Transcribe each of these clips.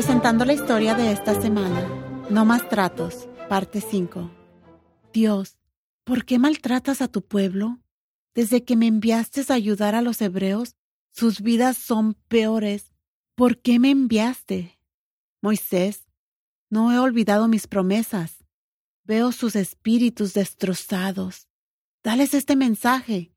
Presentando la historia de esta semana, No más tratos, parte 5. Dios, ¿por qué maltratas a tu pueblo? Desde que me enviaste a ayudar a los hebreos, sus vidas son peores. ¿Por qué me enviaste? Moisés, no he olvidado mis promesas. Veo sus espíritus destrozados. Dales este mensaje.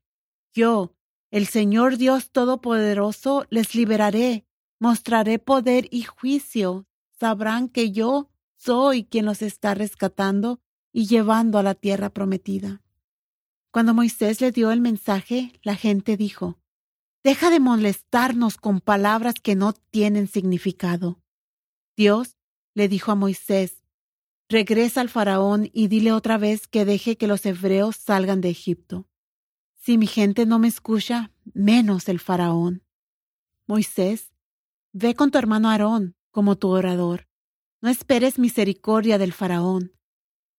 Yo, el Señor Dios Todopoderoso, les liberaré, mostraré poder y juicio. Sabrán que yo soy quien los está rescatando y llevando a la tierra prometida. Cuando Moisés le dio el mensaje, la gente dijo, Deja de molestarnos con palabras que no tienen significado. Dios le dijo a Moisés, Regresa al faraón y dile otra vez que deje que los hebreos salgan de Egipto. Si mi gente no me escucha, menos el faraón. Moisés, ve con tu hermano Aarón como tu orador. No esperes misericordia del faraón.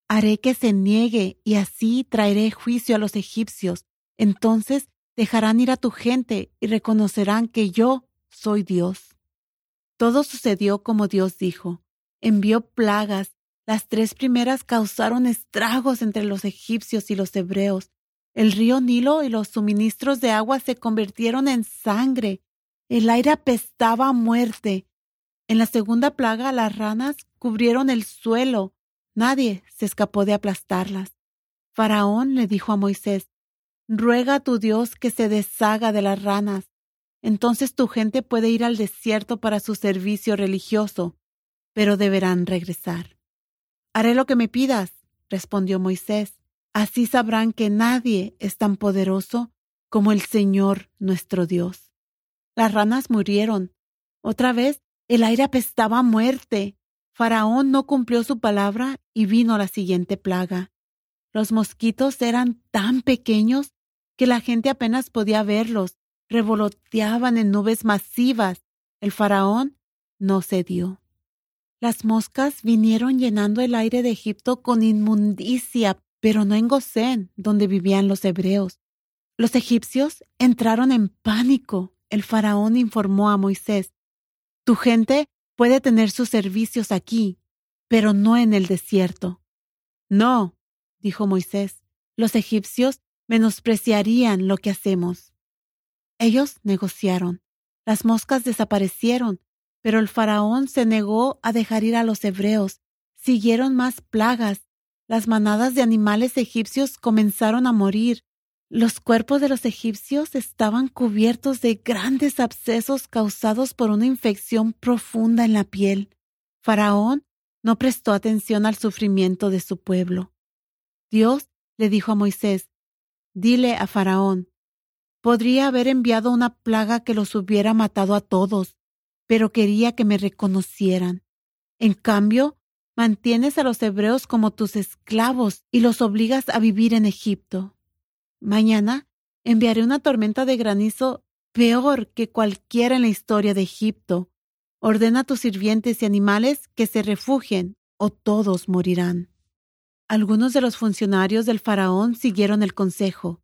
Haré que se niegue y así traeré juicio a los egipcios. Entonces dejarán ir a tu gente y reconocerán que yo soy Dios. Todo sucedió como Dios dijo. Envió plagas. Las tres primeras causaron estragos entre los egipcios y los hebreos. El río Nilo y los suministros de agua se convirtieron en sangre. El aire apestaba a muerte. En la segunda plaga las ranas cubrieron el suelo. Nadie se escapó de aplastarlas. Faraón le dijo a Moisés, Ruega a tu Dios que se deshaga de las ranas. Entonces tu gente puede ir al desierto para su servicio religioso, pero deberán regresar. Haré lo que me pidas, respondió Moisés. Así sabrán que nadie es tan poderoso como el Señor nuestro Dios. Las ranas murieron. Otra vez el aire apestaba a muerte. Faraón no cumplió su palabra y vino la siguiente plaga. Los mosquitos eran tan pequeños que la gente apenas podía verlos. Revoloteaban en nubes masivas. El faraón no cedió. Las moscas vinieron llenando el aire de Egipto con inmundicia, pero no en Gosén, donde vivían los hebreos. Los egipcios entraron en pánico. El faraón informó a Moisés, Tu gente puede tener sus servicios aquí, pero no en el desierto. No, dijo Moisés, los egipcios menospreciarían lo que hacemos. Ellos negociaron. Las moscas desaparecieron, pero el faraón se negó a dejar ir a los hebreos. Siguieron más plagas las manadas de animales egipcios comenzaron a morir. Los cuerpos de los egipcios estaban cubiertos de grandes abscesos causados por una infección profunda en la piel. Faraón no prestó atención al sufrimiento de su pueblo. Dios le dijo a Moisés, Dile a Faraón, podría haber enviado una plaga que los hubiera matado a todos, pero quería que me reconocieran. En cambio, Mantienes a los hebreos como tus esclavos y los obligas a vivir en Egipto. Mañana enviaré una tormenta de granizo peor que cualquiera en la historia de Egipto. Ordena a tus sirvientes y animales que se refugien o todos morirán. Algunos de los funcionarios del faraón siguieron el consejo.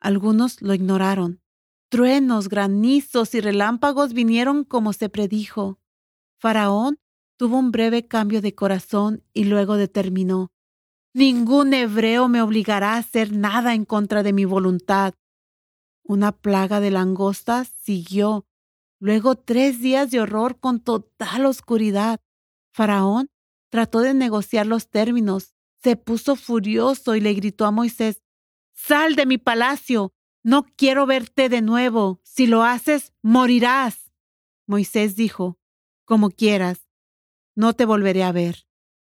Algunos lo ignoraron. Truenos, granizos y relámpagos vinieron como se predijo. Faraón Tuvo un breve cambio de corazón y luego determinó, Ningún hebreo me obligará a hacer nada en contra de mi voluntad. Una plaga de langostas siguió, luego tres días de horror con total oscuridad. Faraón trató de negociar los términos, se puso furioso y le gritó a Moisés, Sal de mi palacio, no quiero verte de nuevo, si lo haces, morirás. Moisés dijo, Como quieras, no te volveré a ver.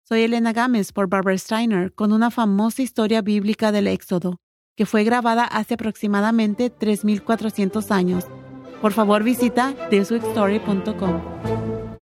Soy Elena Gámez por Barbara Steiner con una famosa historia bíblica del Éxodo, que fue grabada hace aproximadamente 3.400 años. Por favor visita thisweekstory.com.